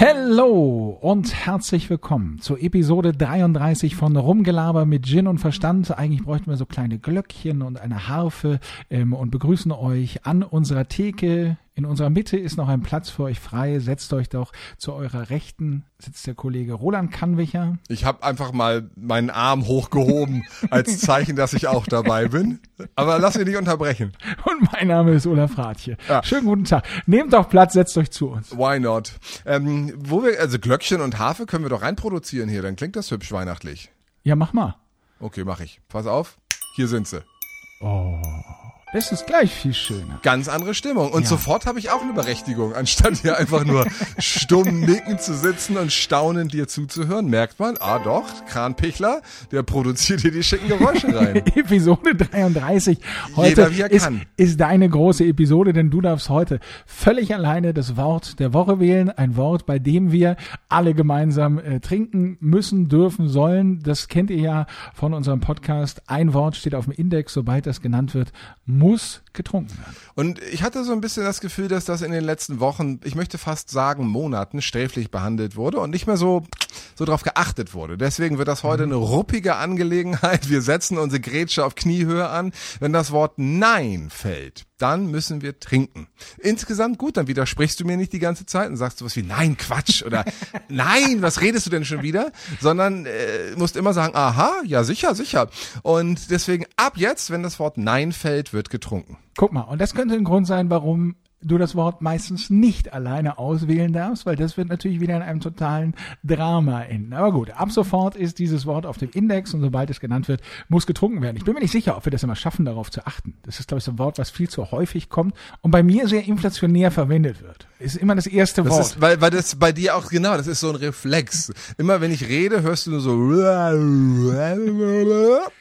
Hallo und herzlich willkommen zur Episode 33 von Rumgelaber mit Gin und Verstand. Eigentlich bräuchten wir so kleine Glöckchen und eine Harfe ähm, und begrüßen euch an unserer Theke. In unserer Mitte ist noch ein Platz für euch frei. Setzt euch doch zu eurer Rechten, sitzt der Kollege Roland Kannwicher. Ich habe einfach mal meinen Arm hochgehoben als Zeichen, dass ich auch dabei bin. Aber lass mich nicht unterbrechen. Und mein Name ist Olaf Ratje. Ja. Schönen guten Tag. Nehmt doch Platz, setzt euch zu uns. Why not? Ähm, wo wir, also Glöckchen und Harfe können wir doch reinproduzieren hier, dann klingt das hübsch weihnachtlich. Ja, mach mal. Okay, mach ich. Pass auf, hier sind sie. Oh. Das ist gleich viel schöner. Ganz andere Stimmung. Und ja. sofort habe ich auch eine Berechtigung. Anstatt hier einfach nur stumm nicken zu sitzen und staunend dir zuzuhören, merkt man, ah doch, Kranpichler, der produziert hier die schicken Geräusche rein. Episode 33. Heute ist, ist deine große Episode, denn du darfst heute völlig alleine das Wort der Woche wählen. Ein Wort, bei dem wir alle gemeinsam äh, trinken müssen, dürfen, sollen. Das kennt ihr ja von unserem Podcast. Ein Wort steht auf dem Index, sobald das genannt wird, muss getrunken werden. Und ich hatte so ein bisschen das Gefühl, dass das in den letzten Wochen, ich möchte fast sagen Monaten, sträflich behandelt wurde und nicht mehr so, so drauf geachtet wurde. Deswegen wird das heute eine ruppige Angelegenheit. Wir setzen unsere Grätsche auf Kniehöhe an. Wenn das Wort Nein fällt, dann müssen wir trinken. Insgesamt gut, dann widersprichst du mir nicht die ganze Zeit und sagst du was wie Nein, Quatsch oder Nein, was redest du denn schon wieder? Sondern äh, musst immer sagen, aha, ja sicher, sicher. Und deswegen ab jetzt, wenn das Wort Nein fällt, wird getrunken. Guck mal, und das könnte ein Grund sein, warum du das Wort meistens nicht alleine auswählen darfst, weil das wird natürlich wieder in einem totalen Drama enden. Aber gut, ab sofort ist dieses Wort auf dem Index und sobald es genannt wird, muss getrunken werden. Ich bin mir nicht sicher, ob wir das immer schaffen, darauf zu achten. Das ist, glaube ich, so ein Wort, was viel zu häufig kommt und bei mir sehr inflationär verwendet wird. Ist immer das erste das Wort. Ist, weil, weil das bei dir auch, genau, das ist so ein Reflex. Immer wenn ich rede, hörst du nur so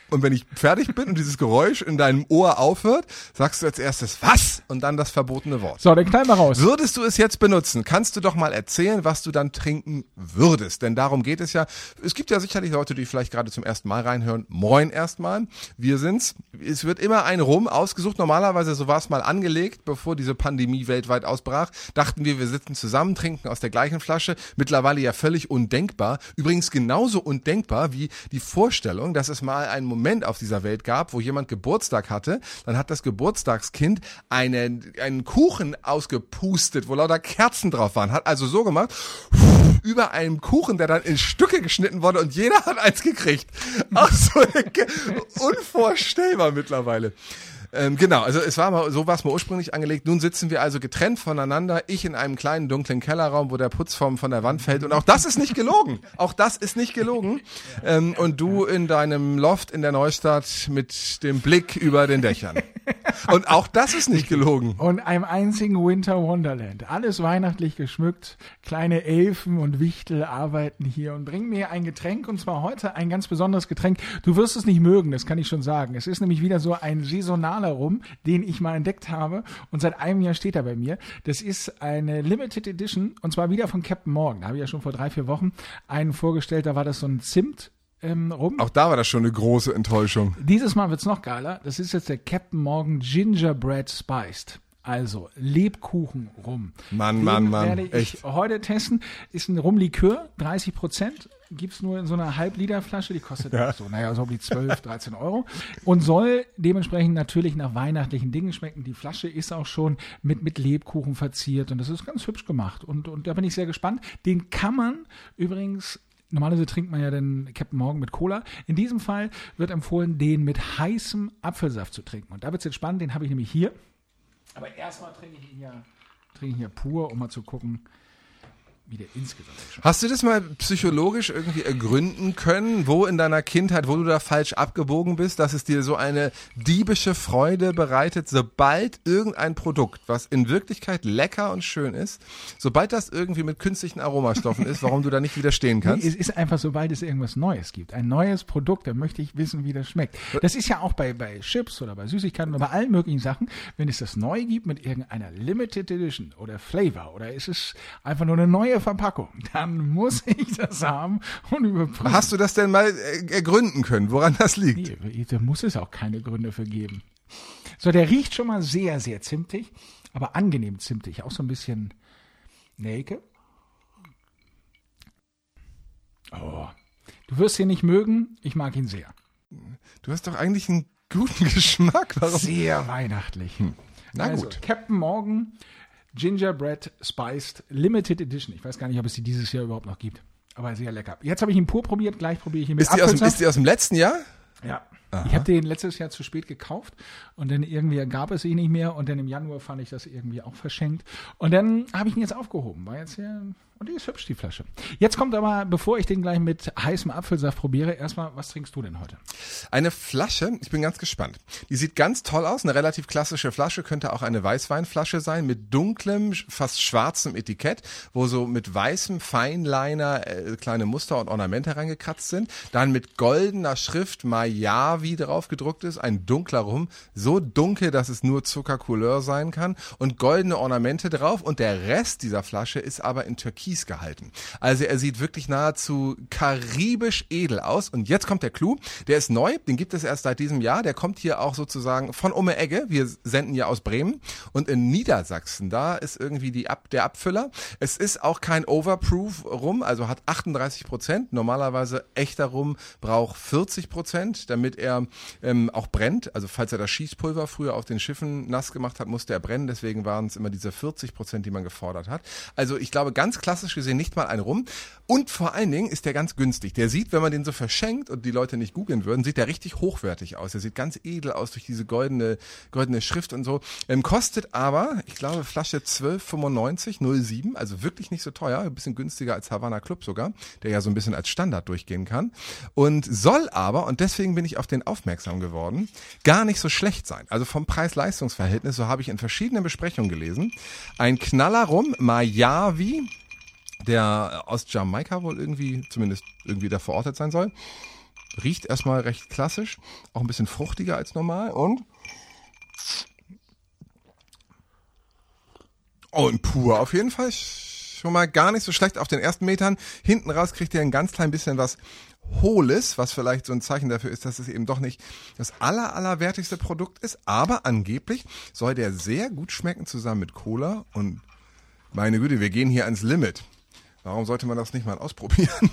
und wenn ich fertig bin und dieses Geräusch in deinem Ohr aufhört, sagst du als erstes was und dann das verbotene Wort. So, dann knall mal raus. Würdest du es jetzt benutzen, kannst du doch mal erzählen, was du dann trinken würdest. Denn darum geht es ja. Es gibt ja sicherlich Leute, die vielleicht gerade zum ersten Mal reinhören. Moin erstmal. Wir sind's. Es wird immer ein Rum ausgesucht. Normalerweise, so war es mal angelegt, bevor diese Pandemie weltweit ausbrach. Dachten wir, wir sitzen zusammen, trinken aus der gleichen Flasche. Mittlerweile ja völlig undenkbar. Übrigens genauso undenkbar wie die Vorstellung, dass es mal einen Moment Moment auf dieser Welt gab, wo jemand Geburtstag hatte, dann hat das Geburtstagskind einen, einen Kuchen ausgepustet, wo lauter Kerzen drauf waren, hat also so gemacht, über einem Kuchen, der dann in Stücke geschnitten wurde und jeder hat eins gekriegt. Auch so unvorstellbar mittlerweile. Ähm, genau, also es war mal, so war es mal ursprünglich angelegt. Nun sitzen wir also getrennt voneinander. Ich in einem kleinen dunklen Kellerraum, wo der Putzform von der Wand fällt. Und auch das ist nicht gelogen. Auch das ist nicht gelogen. Ähm, und du in deinem Loft in der Neustadt mit dem Blick über den Dächern. Und auch das ist nicht gelogen. Und einem einzigen Winter Wonderland. Alles weihnachtlich geschmückt. Kleine Elfen und Wichtel arbeiten hier und bringen mir ein Getränk. Und zwar heute ein ganz besonderes Getränk. Du wirst es nicht mögen, das kann ich schon sagen. Es ist nämlich wieder so ein saisonal Maler rum, den ich mal entdeckt habe und seit einem Jahr steht er bei mir. Das ist eine Limited Edition und zwar wieder von Captain Morgan. Da habe ich ja schon vor drei, vier Wochen einen vorgestellt, da war das so ein Zimt ähm, rum. Auch da war das schon eine große Enttäuschung. Dieses Mal wird's noch geiler. Das ist jetzt der Captain Morgan Gingerbread Spiced. Also Lebkuchen rum. Mann, Den Mann, Mann. werde ich Echt? heute testen. Ist ein Rumlikör, 30 Prozent gibt's nur in so einer Halbliterflasche, die kostet ja. so, naja, so wie 12, 13 Euro und soll dementsprechend natürlich nach weihnachtlichen Dingen schmecken. Die Flasche ist auch schon mit, mit Lebkuchen verziert und das ist ganz hübsch gemacht und, und da bin ich sehr gespannt. Den kann man übrigens Normalerweise trinkt man ja den Captain Morgan mit Cola. In diesem Fall wird empfohlen, den mit heißem Apfelsaft zu trinken. Und da wird es jetzt spannend, den habe ich nämlich hier. Aber erstmal trinke ich ihn ja, trinke ich ja pur, um mal zu gucken, wie der insgesamt ist. Hast du das mal psychologisch irgendwie ergründen können, wo in deiner Kindheit, wo du da falsch abgebogen bist, dass es dir so eine diebische Freude bereitet, sobald irgendein Produkt, was in Wirklichkeit lecker und schön ist, sobald das irgendwie mit künstlichen Aromastoffen ist, warum du da nicht widerstehen kannst? Nee, es ist einfach, sobald es irgendwas Neues gibt, ein neues Produkt, dann möchte ich wissen, wie das schmeckt. Das ist ja auch bei, bei Chips oder bei Süßigkeiten oder bei allen möglichen Sachen, wenn es das neu gibt mit irgendeiner Limited Edition oder Flavor oder ist es einfach nur eine neue Verpackung, dann muss ich das haben und überprüfen. Hast du das denn mal äh, ergründen können, woran das liegt? Nee, da muss es auch keine Gründe für geben. So, der riecht schon mal sehr, sehr zimtig, aber angenehm zimtig, auch so ein bisschen Nelke. Oh. Du wirst ihn nicht mögen, ich mag ihn sehr. Du hast doch eigentlich einen guten Geschmack. Warum? Sehr weihnachtlich. Hm. Na also, gut. Captain Morgan Gingerbread Spiced Limited Edition. Ich weiß gar nicht, ob es die dieses Jahr überhaupt noch gibt. Aber sehr lecker. Jetzt habe ich ihn pur probiert, gleich probiere ich ihn mit Ist die, aus dem, ist die aus dem letzten Jahr? Ja. Aha. Ich habe den letztes Jahr zu spät gekauft und dann irgendwie gab es ihn nicht mehr und dann im Januar fand ich das irgendwie auch verschenkt und dann habe ich ihn jetzt aufgehoben. War jetzt hier und die ist hübsch, die Flasche. Jetzt kommt aber, bevor ich den gleich mit heißem Apfelsaft probiere, erstmal, was trinkst du denn heute? Eine Flasche, ich bin ganz gespannt. Die sieht ganz toll aus, eine relativ klassische Flasche, könnte auch eine Weißweinflasche sein, mit dunklem, fast schwarzem Etikett, wo so mit weißem Feinliner äh, kleine Muster und Ornamente reingekratzt sind. Dann mit goldener Schrift Mayavi drauf gedruckt ist, ein dunkler Rum, so dunkel, dass es nur Zuckercouleur sein kann und goldene Ornamente drauf und der Rest dieser Flasche ist aber in Türkis gehalten. Also er sieht wirklich nahezu karibisch edel aus. Und jetzt kommt der Clou. Der ist neu, den gibt es erst seit diesem Jahr. Der kommt hier auch sozusagen von Umme Egge. Wir senden ja aus Bremen. Und in Niedersachsen, da ist irgendwie die Ab der Abfüller. Es ist auch kein Overproof Rum, also hat 38 Prozent. Normalerweise echter Rum braucht 40 Prozent, damit er ähm, auch brennt. Also falls er das Schießpulver früher auf den Schiffen nass gemacht hat, musste er brennen. Deswegen waren es immer diese 40 Prozent, die man gefordert hat. Also ich glaube, ganz klassisch klassisch gesehen nicht mal ein Rum. Und vor allen Dingen ist der ganz günstig. Der sieht, wenn man den so verschenkt und die Leute nicht googeln würden, sieht der richtig hochwertig aus. Der sieht ganz edel aus durch diese goldene, goldene Schrift und so. Ähm, kostet aber, ich glaube, Flasche 12,95, 07, also wirklich nicht so teuer, ein bisschen günstiger als Havana Club sogar, der ja so ein bisschen als Standard durchgehen kann. Und soll aber, und deswegen bin ich auf den aufmerksam geworden, gar nicht so schlecht sein. Also vom Preis-Leistungs-Verhältnis, so habe ich in verschiedenen Besprechungen gelesen, ein Knaller rum, Mayavi, der aus Jamaika wohl irgendwie, zumindest irgendwie da verortet sein soll. Riecht erstmal recht klassisch, auch ein bisschen fruchtiger als normal und und pur auf jeden Fall schon mal gar nicht so schlecht auf den ersten Metern. Hinten raus kriegt ihr ein ganz klein bisschen was Hohles, was vielleicht so ein Zeichen dafür ist, dass es eben doch nicht das aller, allerwertigste Produkt ist. Aber angeblich soll der sehr gut schmecken zusammen mit Cola und meine Güte, wir gehen hier ans Limit. Warum sollte man das nicht mal ausprobieren?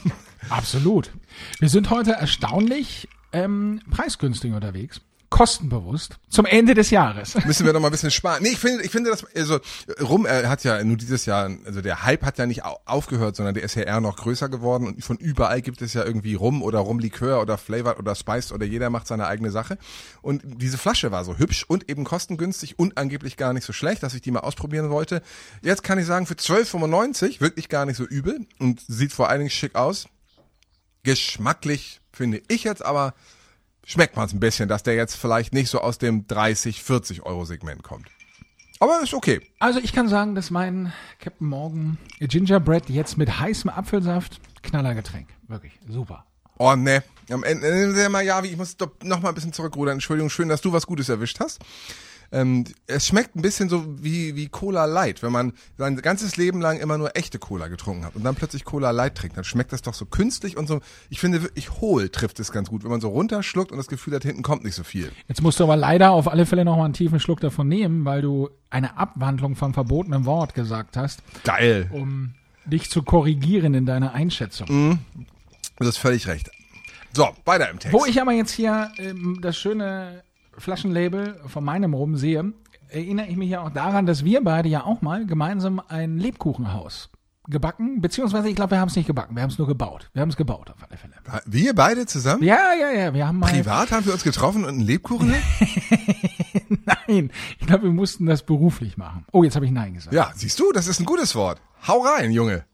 Absolut. Wir sind heute erstaunlich ähm, preisgünstig unterwegs kostenbewusst zum Ende des Jahres. Müssen wir noch mal ein bisschen sparen. Nee, ich finde, ich finde das, also Rum er hat ja nur dieses Jahr, also der Hype hat ja nicht aufgehört, sondern der ist ja eher noch größer geworden und von überall gibt es ja irgendwie Rum oder Rumlikör oder Flavored oder Spiced oder jeder macht seine eigene Sache. Und diese Flasche war so hübsch und eben kostengünstig und angeblich gar nicht so schlecht, dass ich die mal ausprobieren wollte. Jetzt kann ich sagen, für 12,95 wirklich gar nicht so übel und sieht vor allen Dingen schick aus. Geschmacklich finde ich jetzt aber schmeckt man es ein bisschen, dass der jetzt vielleicht nicht so aus dem 30, 40 Euro Segment kommt. Aber ist okay. Also ich kann sagen, dass mein Captain Morgan Gingerbread jetzt mit heißem Apfelsaft Knallergetränk. Wirklich super. Oh ne, am Ende, äh, mal ja, ich muss doch noch mal ein bisschen zurückrudern. Entschuldigung, schön, dass du was Gutes erwischt hast. Ähm, es schmeckt ein bisschen so wie, wie Cola Light. Wenn man sein ganzes Leben lang immer nur echte Cola getrunken hat und dann plötzlich Cola Light trinkt, dann schmeckt das doch so künstlich und so. Ich finde wirklich hohl trifft es ganz gut, wenn man so runterschluckt und das Gefühl hat, hinten kommt nicht so viel. Jetzt musst du aber leider auf alle Fälle noch mal einen tiefen Schluck davon nehmen, weil du eine Abwandlung vom verbotenen Wort gesagt hast. Geil. Um dich zu korrigieren in deiner Einschätzung. Mhm. Du hast völlig recht. So, weiter im Text. Wo ich aber jetzt hier ähm, das schöne Flaschenlabel von meinem Rum sehe, erinnere ich mich ja auch daran, dass wir beide ja auch mal gemeinsam ein Lebkuchenhaus gebacken, beziehungsweise ich glaube, wir haben es nicht gebacken, wir haben es nur gebaut. Wir haben es gebaut auf alle Fälle. Wir beide zusammen? Ja, ja, ja, wir haben mal Privat haben wir uns getroffen und einen Lebkuchen? Nein, ich glaube, wir mussten das beruflich machen. Oh, jetzt habe ich Nein gesagt. Ja, siehst du, das ist ein gutes Wort. Hau rein, Junge.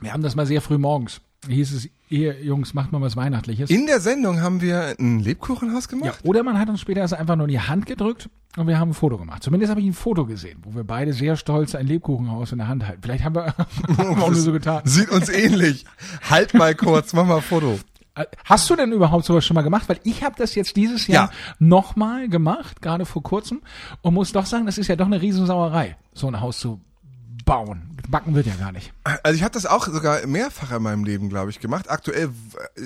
Wir haben das mal sehr früh morgens. Hieß es, ihr Jungs, macht mal was Weihnachtliches. In der Sendung haben wir ein Lebkuchenhaus gemacht? Ja, oder man hat uns später erst einfach nur in die Hand gedrückt und wir haben ein Foto gemacht. Zumindest habe ich ein Foto gesehen, wo wir beide sehr stolz ein Lebkuchenhaus in der Hand halten. Vielleicht haben wir auch nur so getan. Sieht uns ähnlich. halt mal kurz, mach mal ein Foto. Hast du denn überhaupt sowas schon mal gemacht? Weil ich habe das jetzt dieses Jahr ja. nochmal gemacht, gerade vor kurzem, und muss doch sagen, das ist ja doch eine Riesensauerei, so ein Haus zu bauen. Backen wird ja gar nicht. Also ich habe das auch sogar mehrfach in meinem Leben, glaube ich, gemacht. Aktuell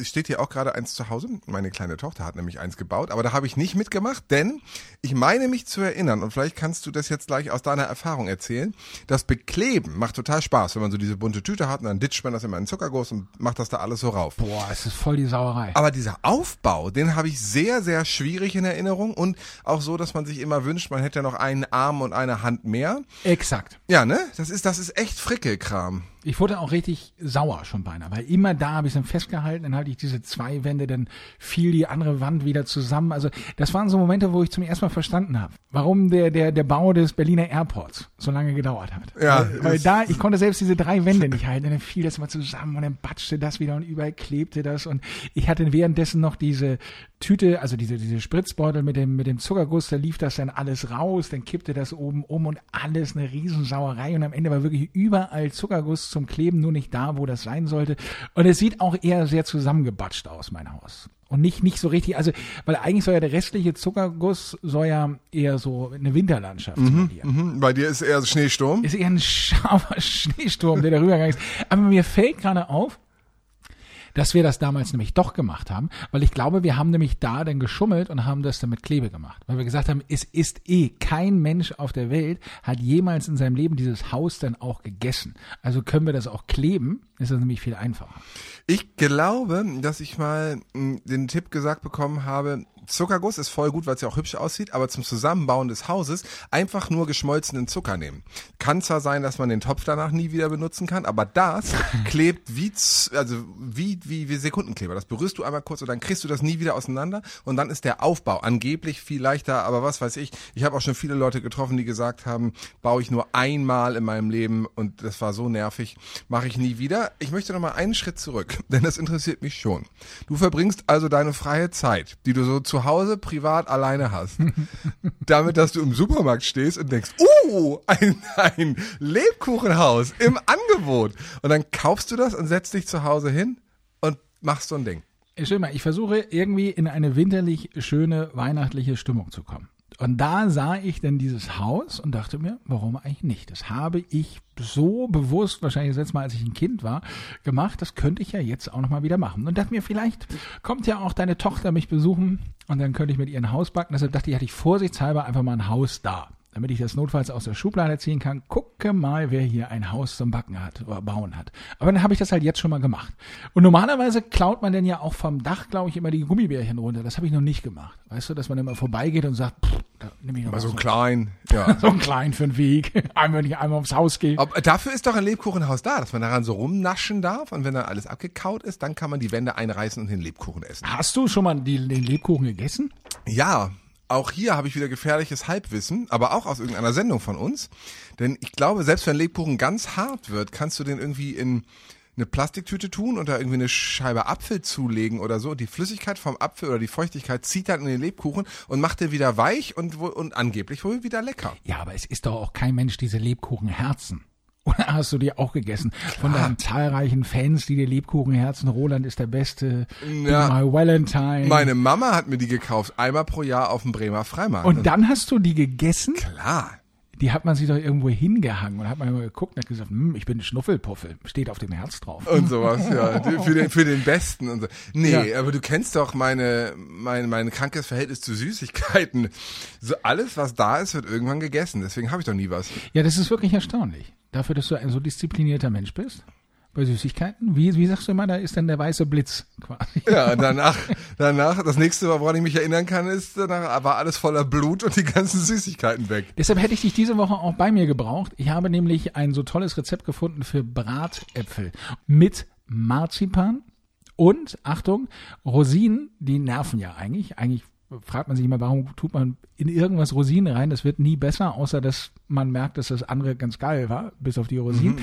steht hier auch gerade eins zu Hause. Meine kleine Tochter hat nämlich eins gebaut, aber da habe ich nicht mitgemacht, denn ich meine mich zu erinnern, und vielleicht kannst du das jetzt gleich aus deiner Erfahrung erzählen, das Bekleben macht total Spaß, wenn man so diese bunte Tüte hat und dann ditcht man das immer in Zuckerguss und macht das da alles so rauf. Boah, es ist voll die Sauerei. Aber dieser Aufbau, den habe ich sehr, sehr schwierig in Erinnerung und auch so, dass man sich immer wünscht, man hätte noch einen Arm und eine Hand mehr. Exakt. Ja, ne? Das ist, das ist echt Frickelkram. Ich wurde auch richtig sauer schon beinahe, weil immer da habe ich dann festgehalten, dann hatte ich diese zwei Wände, dann fiel die andere Wand wieder zusammen. Also das waren so Momente, wo ich zum ersten Mal verstanden habe, warum der, der, der Bau des Berliner Airports so lange gedauert hat. Ja, weil, weil da, ich konnte selbst diese drei Wände nicht halten, und dann fiel das mal zusammen und dann batschte das wieder und überall klebte das und ich hatte währenddessen noch diese Tüte, also diese, diese Spritzbeutel mit dem, mit dem Zuckerguss, da lief das dann alles raus, dann kippte das oben um und alles eine Riesensauerei und am Ende war wirklich überall Zuckerguss zum Kleben, nur nicht da, wo das sein sollte. Und es sieht auch eher sehr zusammengebatscht aus, mein Haus. Und nicht, nicht so richtig, also, weil eigentlich soll ja der restliche Zuckerguss soll ja eher so eine Winterlandschaft simulieren. Mhm, bei dir ist eher Schneesturm. Ist eher ein scharfer Schneesturm, der darüber gegangen ist. Aber mir fällt gerade auf, dass wir das damals nämlich doch gemacht haben, weil ich glaube, wir haben nämlich da dann geschummelt und haben das dann mit Klebe gemacht. Weil wir gesagt haben, es ist eh, kein Mensch auf der Welt hat jemals in seinem Leben dieses Haus dann auch gegessen. Also können wir das auch kleben, ist das nämlich viel einfacher. Ich glaube, dass ich mal mh, den Tipp gesagt bekommen habe, Zuckerguss ist voll gut, weil es ja auch hübsch aussieht, aber zum Zusammenbauen des Hauses einfach nur geschmolzenen Zucker nehmen. Kann zwar sein, dass man den Topf danach nie wieder benutzen kann, aber das klebt wie, also wie, wie, wie Sekundenkleber. Das berührst du einmal kurz und dann kriegst du das nie wieder auseinander und dann ist der Aufbau angeblich viel leichter, aber was weiß ich. Ich habe auch schon viele Leute getroffen, die gesagt haben, baue ich nur einmal in meinem Leben und das war so nervig, mache ich nie wieder. Ich möchte noch mal einen Schritt zurück, denn das interessiert mich schon. Du verbringst also deine freie Zeit, die du so zu Hause privat alleine hast, damit, dass du im Supermarkt stehst und denkst, uh, ein, ein Lebkuchenhaus im Angebot. Und dann kaufst du das und setzt dich zu Hause hin und machst so ein Ding. Schön mal, ich versuche irgendwie in eine winterlich schöne weihnachtliche Stimmung zu kommen. Und da sah ich dann dieses Haus und dachte mir, warum eigentlich nicht? Das habe ich so bewusst, wahrscheinlich das letzte Mal, als ich ein Kind war, gemacht. Das könnte ich ja jetzt auch nochmal wieder machen. Und dachte mir, vielleicht kommt ja auch deine Tochter mich besuchen und dann könnte ich mit ihr ein Haus backen. Deshalb dachte ich, hatte ich vorsichtshalber einfach mal ein Haus da. Damit ich das notfalls aus der Schublade ziehen kann. Gucke mal, wer hier ein Haus zum Backen hat oder bauen hat. Aber dann habe ich das halt jetzt schon mal gemacht. Und normalerweise klaut man denn ja auch vom Dach, glaube ich, immer die Gummibärchen runter. Das habe ich noch nicht gemacht. Weißt du, dass man immer vorbeigeht und sagt, pff, da nehme ich noch Mal mal so so, klein, ja. so einen kleinen für den Weg. Einmal, wenn ich einmal aufs Haus gehe. Aber dafür ist doch ein Lebkuchenhaus da, dass man daran so rumnaschen darf und wenn dann alles abgekaut ist, dann kann man die Wände einreißen und den Lebkuchen essen. Hast du schon mal die, den Lebkuchen gegessen? Ja, auch hier habe ich wieder gefährliches Halbwissen, aber auch aus irgendeiner Sendung von uns. Denn ich glaube, selbst wenn Lebkuchen ganz hart wird, kannst du den irgendwie in eine Plastiktüte tun und da irgendwie eine Scheibe Apfel zulegen oder so. Die Flüssigkeit vom Apfel oder die Feuchtigkeit zieht dann in den Lebkuchen und macht den wieder weich und, und angeblich wohl wieder lecker. Ja, aber es ist doch auch kein Mensch diese Lebkuchenherzen. Oder hast du die auch gegessen? Von deinen zahlreichen Fans, die dir Lebkuchenherzen, Roland ist der Beste, Ja. My Valentine. Meine Mama hat mir die gekauft, einmal pro Jahr auf dem Bremer Freimarkt. Und dann hast du die gegessen? klar. Die hat man sich doch irgendwo hingehangen und hat man immer geguckt und hat gesagt, hm, ich bin Schnuffelpuffel, steht auf dem Herz drauf. und sowas, ja. Für den, für den Besten und so. Nee, Ja. aber du kennst doch meine, mein, mein krankes Verhältnis zu Süßigkeiten. So alles, was da ist, wird irgendwann gegessen. Deswegen habe ich doch nie was. Ja, das ist wirklich erstaunlich. Dafür, dass du ein so disziplinierter Mensch bist. Bei Süßigkeiten. Wie, wie sagst du immer, da ist dann der weiße Blitz quasi. Ja, danach, danach, das nächste, woran ich mich erinnern kann, ist, danach war alles voller Blut und die ganzen Süßigkeiten weg. Deshalb hätte ich dich diese Woche auch bei mir gebraucht. Ich habe nämlich ein so tolles Rezept gefunden für Bratäpfel mit Marzipan und, Achtung, Rosinen, die nerven ja eigentlich. Eigentlich fragt man sich immer, warum tut man in irgendwas Rosinen rein? Das wird nie besser, außer dass man merkt, dass das andere ganz geil war, bis auf die Rosinen.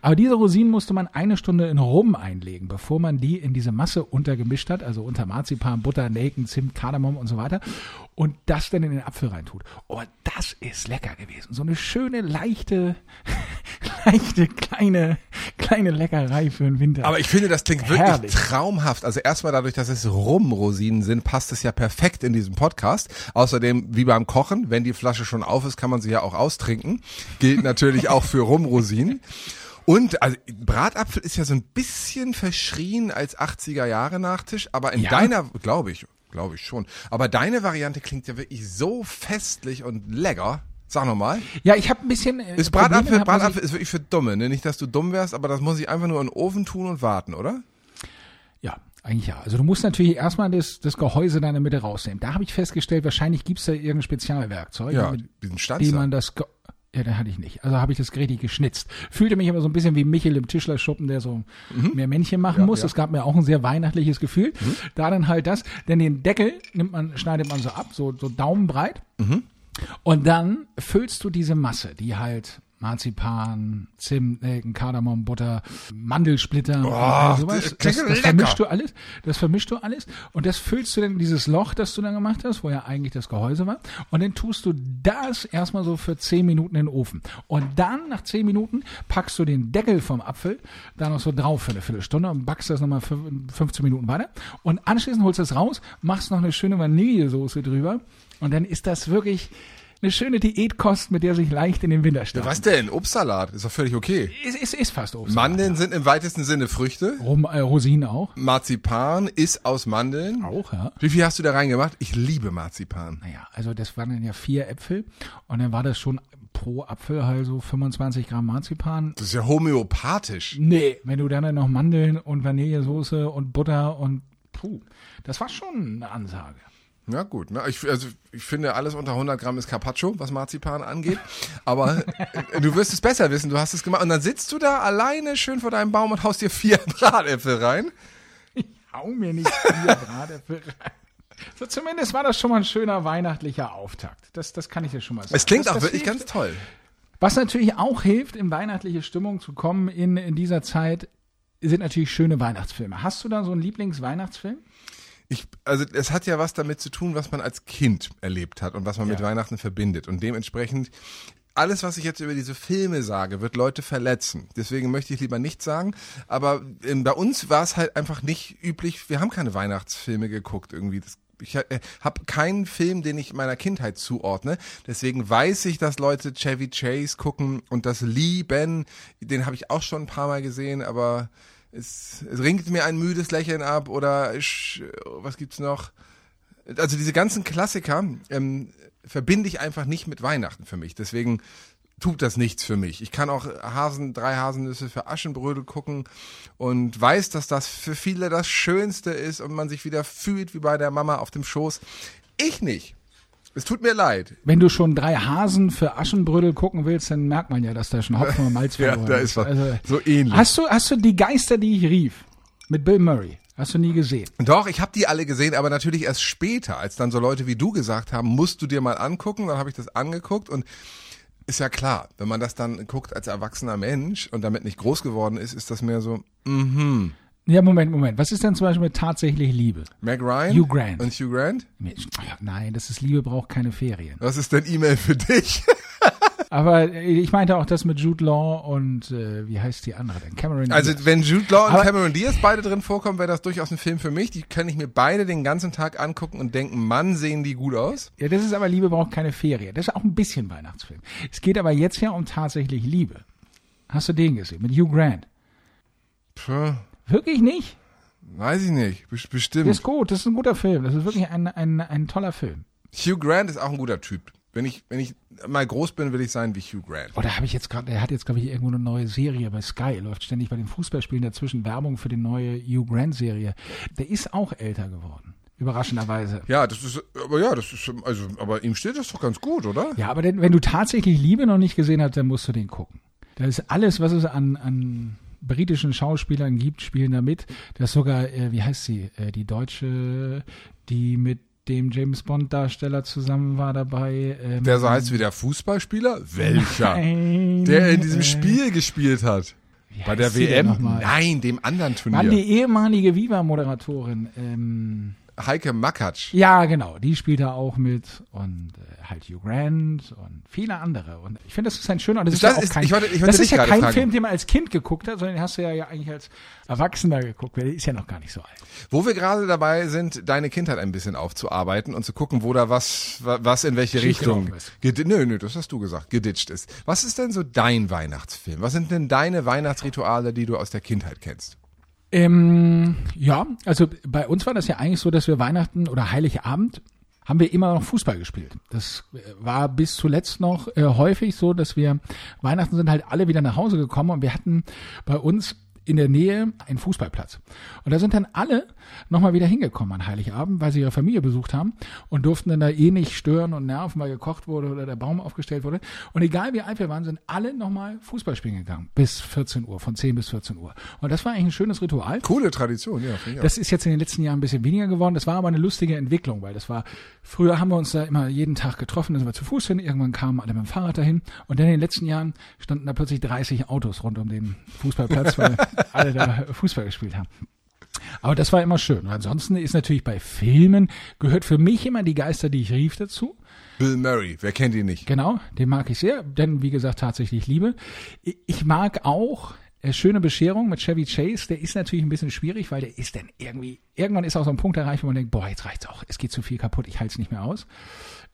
Aber diese Rosinen musste man eine Stunde in Rum einlegen, bevor man die in diese Masse untergemischt hat, also unter Marzipan, Butter, Nelken, Zimt, Kardamom und so weiter. Und das dann in den Apfel reintut. Oh, das ist lecker gewesen. So eine schöne, leichte, leichte, kleine, kleine Leckerei für den Winter. Aber ich finde, das klingt wirklich Herrlich. traumhaft. Also erstmal dadurch, dass es Rumrosinen sind, passt es ja perfekt in diesem Podcast. Außerdem, wie beim Kochen, wenn die Flasche schon auf ist, kann man sie ja auch austrinken. Gilt natürlich auch für Rumrosinen. Und also Bratapfel ist ja so ein bisschen verschrien als 80er Jahre Nachtisch, aber in Ja. deiner, glaube ich, Glaube ich schon. Aber deine Variante klingt ja wirklich so festlich und lecker. Sag nochmal. Ja, ich habe ein bisschen. Äh, Ist Bratapfel, Bratapfel ist wirklich für Dumme, ne? Nicht, dass du dumm wärst, aber das muss ich einfach nur in den Ofen tun und warten, oder? Ja, eigentlich ja. Also du musst natürlich erstmal das, das Gehäuse da in der Mitte rausnehmen. Da habe ich festgestellt, wahrscheinlich gibt's da irgendein Spezialwerkzeug, Ja, mit dem man das ja, den hatte ich nicht. Also habe ich das richtig geschnitzt. Fühlte mich aber so ein bisschen wie Michel im Tischlerschuppen, der so mehr Männchen machen Mhm. Ja, muss. ja. Mhm. Das gab mir auch ein sehr weihnachtliches Gefühl. Da dann halt das, denn den Deckel nimmt man, schneidet man so ab, so, so daumenbreit. Mhm. Und dann füllst du diese Masse, die halt Marzipan, Zimt, Nelken, Kardamom, Butter, Mandelsplitter, das sowas. Das, das lecker. vermischst du alles. Das vermischst du alles und das füllst du dann in dieses Loch, das du dann gemacht hast, wo ja eigentlich das Gehäuse war. Und dann tust du das erstmal so für 10 Minuten in den Ofen. Und dann nach 10 Minuten packst du den Deckel vom Apfel da noch so drauf für eine Viertelstunde und backst das nochmal für 15 Minuten weiter. Und anschließend holst du es raus, machst noch eine schöne Vanillesoße drüber. Und dann ist das wirklich eine schöne Diätkost, mit der sich leicht in den Winter stellt. Was denn? Obstsalat ist doch völlig okay. Ist, ist, ist fast Obst. Mandeln sind im weitesten Sinne Früchte. Rom, äh, Rosinen auch. Marzipan ist aus Mandeln. Auch, ja. Wie viel hast du da reingemacht? Ich liebe Marzipan. Naja, also das waren dann ja vier Äpfel und dann war das schon pro Apfel halt so 25 Gramm Marzipan. Das ist ja homöopathisch. Nee, wenn du dann noch Mandeln und Vanillesoße und Butter und puh, das war schon eine Ansage. Ja gut, ne? ich, also, ich finde, alles unter 100 Gramm ist Carpaccio, was Marzipan angeht. Aber äh, du wirst es besser wissen, du hast es gemacht. Und dann sitzt du da alleine schön vor deinem Baum und haust dir vier Bratäpfel rein. Hau mir nicht vier Bratäpfel rein. So zumindest war das schon mal ein schöner weihnachtlicher Auftakt. Das, das kann ich dir schon mal sagen. Es klingt das, auch das wirklich hilft. ganz toll. Was natürlich auch hilft, in weihnachtliche Stimmung zu kommen in, in dieser Zeit, sind natürlich schöne Weihnachtsfilme. Hast du da so einen Lieblingsweihnachtsfilm? Ich, also es hat ja was damit zu tun, was man als Kind erlebt hat und was man mit Ja. Weihnachten verbindet. Und dementsprechend, alles, was ich jetzt über diese Filme sage, wird Leute verletzen. Deswegen möchte ich lieber nichts sagen. Aber ähm, bei uns war es halt einfach nicht üblich. Wir haben keine Weihnachtsfilme geguckt irgendwie. Das, ich äh, habe keinen Film, den ich meiner Kindheit zuordne. Deswegen weiß ich, dass Leute Chevy Chase gucken und das lieben. Den habe ich auch schon ein paar Mal gesehen, aber es, es ringt mir ein müdes Lächeln ab oder ich, was gibt's noch? Also diese ganzen Klassiker ähm, verbinde ich einfach nicht mit Weihnachten für mich. Deswegen tut das nichts für mich. Ich kann auch Hasen, drei Haselnüsse für Aschenbrödel gucken und weiß, dass das für viele das Schönste ist und man sich wieder fühlt wie bei der Mama auf dem Schoß. Ich nicht. Es tut mir leid. Wenn du schon drei Hasen für Aschenbrödel gucken willst, dann merkt man ja, dass da schon Hopfen und Malz Ja, verloren da ist was. Also, So ähnlich. Hast du, hast du die Geister, die ich rief, mit Bill Murray? Hast du nie gesehen? Doch, ich habe die alle gesehen, aber natürlich erst später, als dann so Leute wie du gesagt haben, musst du dir mal angucken. Dann habe ich das angeguckt und ist ja klar, wenn man das dann guckt als erwachsener Mensch und damit nicht groß geworden ist, ist das mehr so, mhm. Ja, Moment, Moment. Was ist denn zum Beispiel mit tatsächlich Liebe? Meg Ryan Hugh Grant. und Hugh Grant. Nein, das ist Liebe braucht keine Ferien. Was ist denn E-Mail für dich? Aber äh, ich meinte auch das mit Jude Law und äh, wie heißt die andere denn? Cameron Also Diaz. wenn Jude Law und Aber- Cameron Diaz beide drin vorkommen, wäre das durchaus ein Film für mich. Die kann ich mir beide den ganzen Tag angucken und denken, Mann, sehen die gut aus. Ja, das ist aber Liebe braucht keine Ferien. Das ist auch ein bisschen Weihnachtsfilm. Es geht aber jetzt ja um tatsächlich Liebe. Hast du den gesehen? Mit Hugh Grant? Puh, Wirklich nicht? weiß ich nicht, Bes- Der bestimmt. ist gut, das ist ein guter Film. Das ist wirklich ein, ein, ein toller Film. Hugh Grant ist auch ein guter Typ. Wenn ich, wenn ich mal groß bin, will ich sein wie Hugh Grant. Oder habe ich jetzt gerade, er hat jetzt, glaube ich, irgendwo eine neue Serie bei Sky, läuft ständig bei den Fußballspielen dazwischen Werbung für die neue Hugh Grant-Serie. Der ist auch älter geworden. Überraschenderweise. Ja, das ist, aber ja, das ist, also, aber ihm steht das doch ganz gut, oder? Ja, aber denn, wenn du tatsächlich Liebe noch nicht gesehen hast, dann musst du den gucken. Da ist alles, was es an, an britischen Schauspielern gibt, spielen da mit. Da ist sogar, äh, wie heißt sie, äh, die Deutsche, die mit dem James Bond Darsteller zusammen war dabei. Ähm, Der so heißt wie der Fußballspieler? Welcher? Nein, Der in diesem Spiel gespielt hat. Bei der WM? Nein, dem anderen Mann, Turnier. die ehemalige Viva-Moderatorin. Ähm, Heike Makatsch. ja, genau, die spielt da auch mit und äh, halt Hugh Grant und viele andere. Und ich finde, das ist ein schöner. Das ist, Das ja auch ist- kein, ich wollte- ich wollte das ist ja kein fragen. Film, den man als Kind geguckt hat, sondern den hast du ja, ja eigentlich als Erwachsener geguckt. weil Der ist ja noch gar nicht so alt. Wo wir gerade dabei sind, deine Kindheit ein bisschen aufzuarbeiten und zu gucken, wo da was, wa- was in welche Richtung. Ist. gedi- Nö, nö, das hast du gesagt, geditscht ist. Was ist denn so dein Weihnachtsfilm? Was sind denn deine Weihnachtsrituale, die du aus der Kindheit kennst? Ähm, ja, also bei uns war das ja eigentlich so, dass wir Weihnachten oder Heiligabend haben wir immer noch Fußball gespielt. Das äh, war bis zuletzt noch äh, häufig so, dass wir Weihnachten sind halt alle wieder nach Hause gekommen und wir hatten bei uns in der Nähe einen Fußballplatz. Und da sind dann alle nochmal wieder hingekommen an Heiligabend, weil sie ihre Familie besucht haben und durften dann da eh nicht stören und nerven, weil gekocht wurde oder der Baum aufgestellt wurde. Und egal wie alt wir waren, sind alle nochmal Fußball spielen gegangen. Bis 14 Uhr, von 10 bis 14 Uhr. Und das war eigentlich ein schönes Ritual. Coole Tradition, ja. Das ist jetzt in den letzten Jahren ein bisschen weniger geworden. Das war aber eine lustige Entwicklung, weil das war, früher haben wir uns da immer jeden Tag getroffen, dann sind wir zu Fuß hin, irgendwann kamen alle mit dem Fahrrad dahin. Und dann in den letzten Jahren standen da plötzlich 30 Autos rund um den Fußballplatz, weil alle da Fußball gespielt haben. Aber das war immer schön. Und ansonsten ist natürlich bei Filmen, gehört für mich immer die Geister, die ich rief dazu. Bill Murray, wer kennt ihn nicht? Genau, den mag ich sehr, denn wie gesagt, tatsächlich Liebe. Ich mag auch äh, Schöne Bescherung mit Chevy Chase, der ist natürlich ein bisschen schwierig, weil der ist dann irgendwie, irgendwann ist auch so ein Punkt erreicht, wo man denkt, boah, jetzt reicht's auch, es geht zu viel kaputt, ich halte es nicht mehr aus.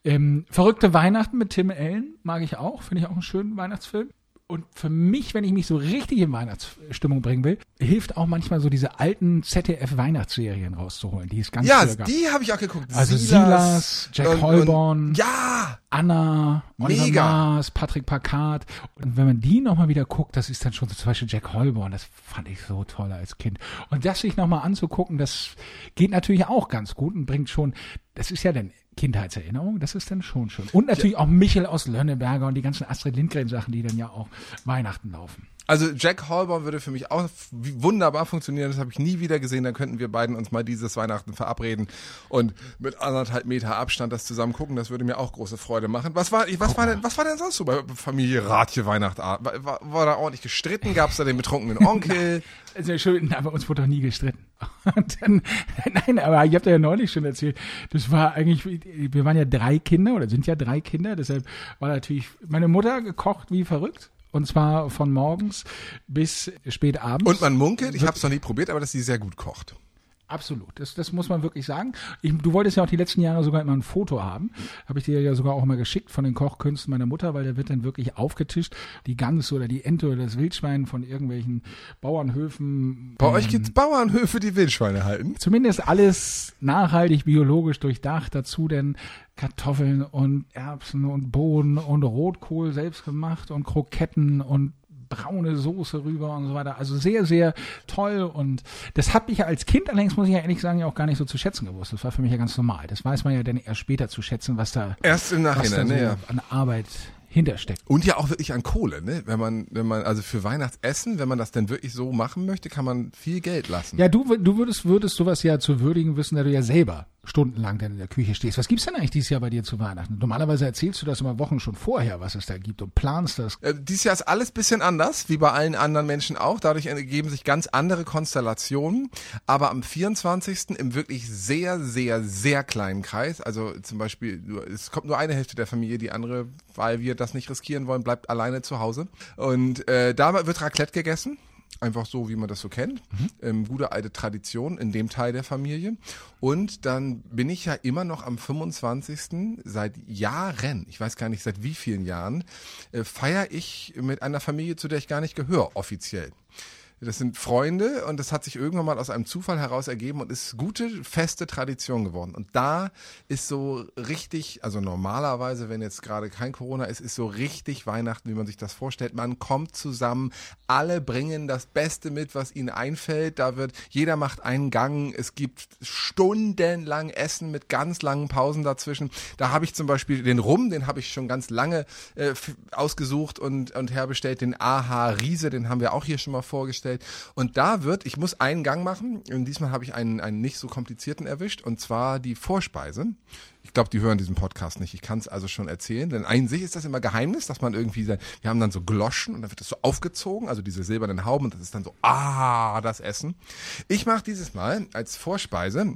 Ähm, Verrückte Weihnachten mit Tim Allen mag ich auch, finde ich auch einen schönen Weihnachtsfilm. Und für mich, wenn ich mich so richtig in Weihnachtsstimmung bringen will, hilft auch manchmal so diese alten ZDF-Weihnachtsserien rauszuholen. Die ist ganz Ja, die habe ich auch geguckt. Also Silas, Jack und, Holborn, und, ja, Anna, Oliver Mega. Mars, Patrick Packard. Und wenn man die nochmal wieder guckt, das ist dann schon so zum Beispiel Jack Holborn, das fand ich so toll als Kind. Und das sich nochmal anzugucken, das geht natürlich auch ganz gut und bringt schon, das ist ja dann Kindheitserinnerung, das ist dann schon schön. Und natürlich ja. auch Michel aus Lönneberger und die ganzen Astrid Lindgren Sachen, die dann ja auch Weihnachten laufen. Also Jack Holborn würde für mich auch wunderbar funktionieren. Das habe ich nie wieder gesehen. Dann könnten wir beiden uns mal dieses Weihnachten verabreden und mit anderthalb Meter Abstand das zusammen gucken. Das würde mir auch große Freude machen. Was war, was war denn, was war denn sonst so bei Familie Ratje Weihnachten? War, war, war, da ordentlich gestritten? Gab es da den betrunkenen Onkel? also schön, aber uns wurde doch nie gestritten. Dann, nein, aber ich habe ja neulich schon erzählt. Das war eigentlich, wir waren ja drei Kinder oder sind ja drei Kinder. Deshalb war natürlich meine Mutter gekocht wie verrückt und zwar von morgens bis spät abends. Und man munkelt, ich habe es noch nie probiert, aber dass sie sehr gut kocht. Absolut, das, das muss man wirklich sagen. Ich, du wolltest ja auch die letzten Jahre sogar immer ein Foto haben. Habe ich dir ja sogar auch mal geschickt von den Kochkünsten meiner Mutter, weil der wird dann wirklich aufgetischt. Die Gans oder die Ente oder das Wildschwein von irgendwelchen Bauernhöfen. Bei ähm, euch gibt's Bauernhöfe, die Wildschweine halten? Zumindest alles nachhaltig, biologisch durchdacht. Dazu denn Kartoffeln und Erbsen und Bohnen und Rotkohl selbst gemacht und Kroketten und braune Soße rüber und so weiter. Also sehr, sehr toll. Und das habe ich ja als Kind allerdings, muss ich ja ehrlich sagen, ja auch gar nicht so zu schätzen gewusst. Das war für mich ja ganz normal. Das weiß man ja dann erst später zu schätzen, was da, erst im Nachhinein, so ja. an Arbeit hintersteckt. Und ja auch wirklich an Kohle, ne? Wenn man, wenn man, also für Weihnachtsessen, wenn man das denn wirklich so machen möchte, kann man viel Geld lassen. Ja, du, du würdest, würdest sowas ja zu würdigen wissen, da du ja selber stundenlang dann in der Küche stehst. Was gibt's denn eigentlich dieses Jahr bei dir zu Weihnachten? Normalerweise erzählst du das immer Wochen schon vorher, was es da gibt und planst das. Äh, dieses Jahr ist alles bisschen anders, wie bei allen anderen Menschen auch. Dadurch ergeben sich ganz andere Konstellationen. Aber am 24. im wirklich sehr, sehr, sehr kleinen Kreis, also zum Beispiel, es kommt nur eine Hälfte der Familie, die andere, weil wir das nicht riskieren wollen, bleibt alleine zu Hause. Und äh, da wird Raclette gegessen. Einfach so, wie man das so kennt. Mhm. Ähm, gute alte Tradition in dem Teil der Familie. Und dann bin ich ja immer noch am 25. seit Jahren, ich weiß gar nicht seit wie vielen Jahren, äh, feiere ich mit einer Familie, zu der ich gar nicht gehöre, offiziell. Das sind Freunde und das hat sich irgendwann mal aus einem Zufall heraus ergeben und ist gute, feste Tradition geworden. Und da ist so richtig, also normalerweise, wenn jetzt gerade kein Corona ist, ist so richtig Weihnachten, wie man sich das vorstellt. Man kommt zusammen, alle bringen das Beste mit, was ihnen einfällt. Da wird, jeder macht einen Gang. Es gibt stundenlang Essen mit ganz langen Pausen dazwischen. Da habe ich zum Beispiel den Rum, den habe ich schon ganz lange äh, ausgesucht und, und herbestellt. Den AHA Riese, den haben wir auch hier schon mal vorgestellt vorgestellt. Und da wird, ich muss einen Gang machen, und diesmal habe ich einen, einen nicht so komplizierten erwischt, und zwar die Vorspeise. Ich glaube, die hören diesen Podcast nicht. Ich kann es also schon erzählen, denn an sich ist das immer Geheimnis, dass man irgendwie, wir haben dann so Gloschen und dann wird das so aufgezogen, also diese silbernen Hauben und das ist dann so, ah, das Essen. Ich mache dieses Mal als Vorspeise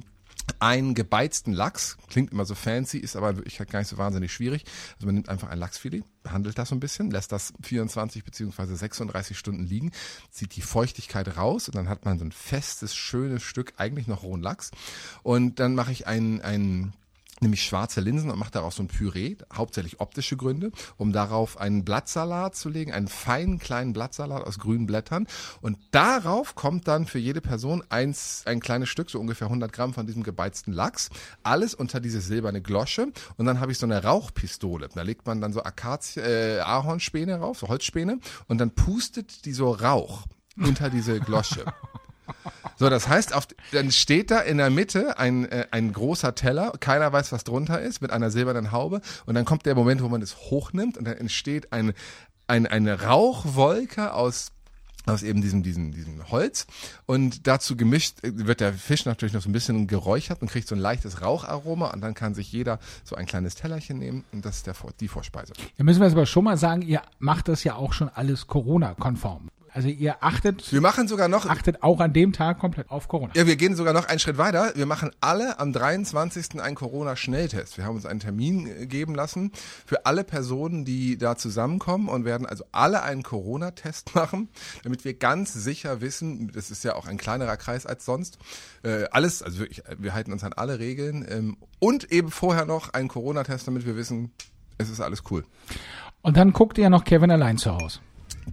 einen gebeizten Lachs. Klingt immer so fancy, ist aber in Wirklichkeit gar nicht so wahnsinnig schwierig. Also man nimmt einfach ein Lachsfilet, behandelt das so ein bisschen, lässt das 24 beziehungsweise 36 Stunden liegen, zieht die Feuchtigkeit raus und dann hat man so ein festes, schönes Stück, eigentlich noch rohen Lachs. Und dann mache ich einen, einen nämlich schwarze Linsen und macht daraus so ein Püree, hauptsächlich optische Gründe, um darauf einen Blattsalat zu legen, einen feinen kleinen Blattsalat aus grünen Blättern. Und darauf kommt dann für jede Person eins, ein kleines Stück, so ungefähr 100 Gramm von diesem gebeizten Lachs, alles unter diese silberne Glosche. Und dann habe ich so eine Rauchpistole, da legt man dann so Akazie, äh, Ahornspäne rauf, so Holzspäne. Und dann pustet die so Rauch unter diese Glosche. So, das heißt, auf, dann steht da in der Mitte ein, äh, ein großer Teller, keiner weiß, was drunter ist, mit einer silbernen Haube. Und dann kommt der Moment, wo man es hochnimmt und dann entsteht ein, ein, eine Rauchwolke aus aus eben diesem, diesem, diesem Holz. Und dazu gemischt äh, wird der Fisch natürlich noch so ein bisschen geräuchert und kriegt so ein leichtes Raucharoma und dann kann sich jeder so ein kleines Tellerchen nehmen und das ist der, die Vorspeise. Da müssen wir jetzt aber schon mal sagen, ihr macht das ja auch schon alles Corona-konform. Also ihr achtet, Wir machen sogar noch, achtet auch an dem Tag komplett auf Corona. ja, wir gehen sogar noch einen Schritt weiter. Wir machen alle am 23. einen Corona-Schnelltest. Wir haben uns einen Termin äh, geben lassen für alle Personen, die da zusammenkommen und werden also alle einen Corona-Test machen, damit wir ganz sicher wissen, das ist ja auch ein kleinerer Kreis als sonst, äh, alles, also wirklich, wir halten uns an alle Regeln ähm, und eben vorher noch einen Corona-Test, damit wir wissen, es ist alles cool. Und dann guckt ihr noch Kevin allein zu Hause.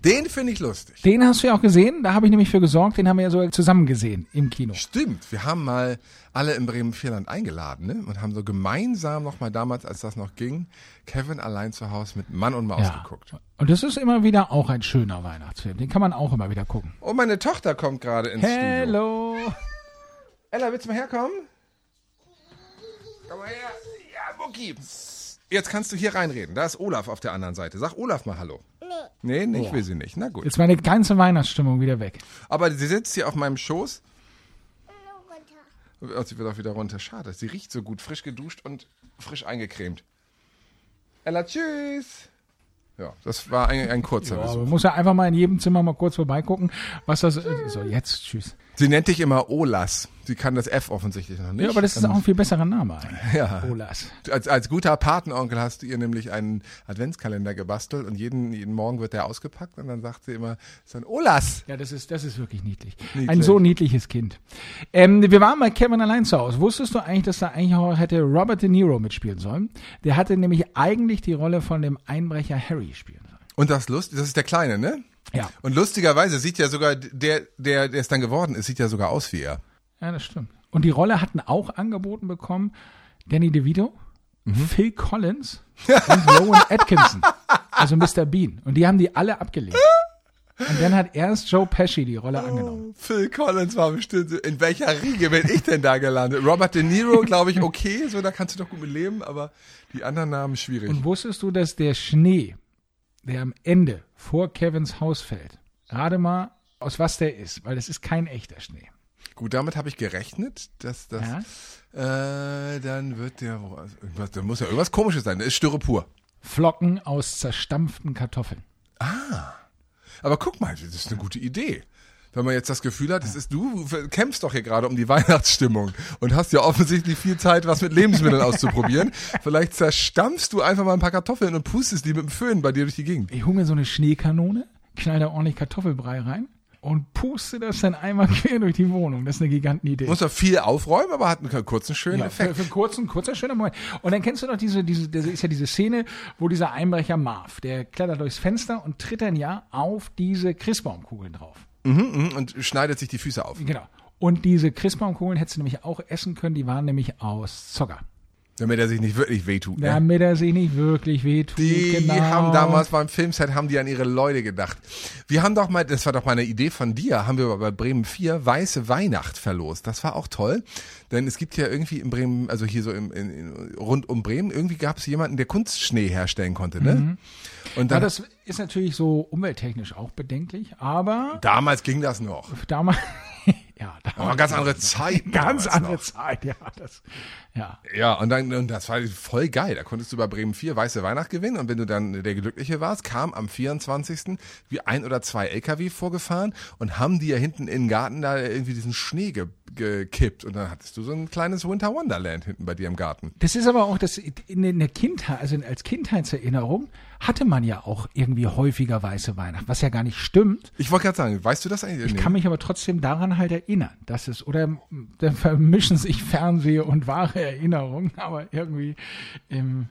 Den finde ich lustig. Den hast du ja auch gesehen, da habe ich nämlich für gesorgt, den haben wir ja sogar zusammen gesehen im Kino. Stimmt, wir haben mal alle im Bremen-Vierland eingeladen ne? und haben so gemeinsam noch mal damals, als das noch ging, Kevin allein zu Hause mit Mann und Maus Ja. geguckt. Und das ist immer wieder auch ein schöner Weihnachtsfilm. Den kann man auch immer wieder gucken. Oh, meine Tochter kommt gerade ins Studio. Hello. Ella, willst du mal herkommen? Komm mal her. Ja, Mucki. Jetzt kannst du hier reinreden. Da ist Olaf auf der anderen Seite. Sag Olaf mal Hallo. Nee. Nee, nicht will sie nicht. Na gut. Jetzt meine ganze Weihnachtsstimmung wieder weg. Aber sie sitzt hier auf meinem Schoß. Oh, sie wird auch wieder runter. Schade. Sie riecht so gut. Frisch geduscht und frisch eingecremt. Ella, tschüss. Ja, das war ein, ein kurzer Ja, Besuch. man muss ja einfach mal in jedem Zimmer mal kurz vorbeigucken, was das ist. So, jetzt, tschüss. Sie nennt dich immer Olas. Sie kann das F offensichtlich noch nicht. Ja, aber das ist auch ein viel besserer Name eigentlich. Ja. Olas. Als, als guter Patenonkel hast du ihr nämlich einen Adventskalender gebastelt und jeden, jeden Morgen wird der ausgepackt und dann sagt sie immer, es ist ein Olas. Ja, das ist, das ist wirklich niedlich. Niedlich. Ein so niedliches Kind. Ähm, wir waren bei Kevin allein zu Hause. Wusstest du eigentlich, dass da eigentlich auch hätte Robert De Niro mitspielen sollen? Der hatte nämlich eigentlich die Rolle von dem Einbrecher Harry spielen sollen. Und das Lust, das ist der Kleine, ne? Ja. Und lustigerweise sieht ja sogar der, der, der es dann geworden ist, sieht ja sogar aus wie er. Ja, das stimmt. Und die Rolle hatten auch angeboten bekommen Danny DeVito, Phil Collins und Rowan Atkinson. Also Mr. Bean. Und die haben die alle abgelehnt. Und dann hat erst Joe Pesci die Rolle angenommen. Phil Collins war bestimmt so, in welcher Riege bin ich denn da gelandet? Robert De Niro, glaube ich, okay, so da kannst du doch gut mit leben, aber die anderen Namen schwierig. Und wusstest du, dass der Schnee, der am Ende vor Kevins Haus fällt, gerade mal aus was der ist, weil das ist kein echter Schnee. Gut, damit habe ich gerechnet, dass das, äh, dann wird der, irgendwas, da muss ja irgendwas komisches sein, das ist Styropor. Flocken aus zerstampften Kartoffeln. Aber guck mal, das ist eine gute Idee. Wenn man jetzt das Gefühl hat, das ist du kämpfst doch hier gerade um die Weihnachtsstimmung und hast ja offensichtlich viel Zeit, was mit Lebensmitteln auszuprobieren. Vielleicht zerstampfst du einfach mal ein paar Kartoffeln und pustest die mit dem Föhn bei dir durch die Gegend. Ich hole mir so eine Schneekanone, knall da ordentlich Kartoffelbrei rein und puste das dann einmal quer durch die Wohnung. Das ist eine Gigantenidee. Muss doch viel aufräumen, aber hat einen kurzen schönen Ja, für, Effekt. für einen kurzen, kurzer, schöner Moment. Und dann kennst du doch diese, diese, das ist ja diese Szene, wo dieser Einbrecher Marv, der klettert durchs Fenster und tritt dann ja auf diese Christbaumkugeln drauf. Mhm, und schneidet sich die Füße auf. Genau. Und diese Christbaumkugeln hättest du nämlich auch essen können, die waren nämlich aus Zucker. Damit er sich nicht wirklich wehtut. Ne? Damit er sich nicht wirklich wehtut. Die genau. haben damals beim Filmset haben die an ihre Leute gedacht. Wir haben doch mal, das war doch mal eine Idee von dir, haben wir bei Bremen 4 Weiße Weihnacht verlost. Das war auch toll, denn es gibt ja irgendwie in Bremen, also hier so im, in, in, rund um Bremen, irgendwie gab es jemanden, der Kunstschnee herstellen konnte, ne? Und Ja, dann, das ist natürlich so umwelttechnisch auch bedenklich, aber damals ging das noch. damals, ja, Aber damals ganz andere Zeiten. ganz andere noch. Zeit, ja, das, ja. Ja, und dann, und das war voll geil. Da konntest du bei Bremen 4 Weiße Weihnacht gewinnen und wenn du dann der Glückliche warst, kam am 24. wie ein oder zwei LKW vorgefahren und haben die ja hinten in den Garten da irgendwie diesen Schnee gekippt und dann hattest du so ein kleines Winter Wonderland hinten bei dir im Garten. Das ist aber auch das in der Kindheit, also als Kindheitserinnerung hatte man ja auch irgendwie häufiger weiße Weihnachten, was ja gar nicht stimmt. Ich wollte gerade sagen, weißt du das eigentlich? Ich kann mich aber trotzdem daran halt erinnern, dass es oder da vermischen sich Fernseh und wahre Erinnerungen, aber irgendwie ähm,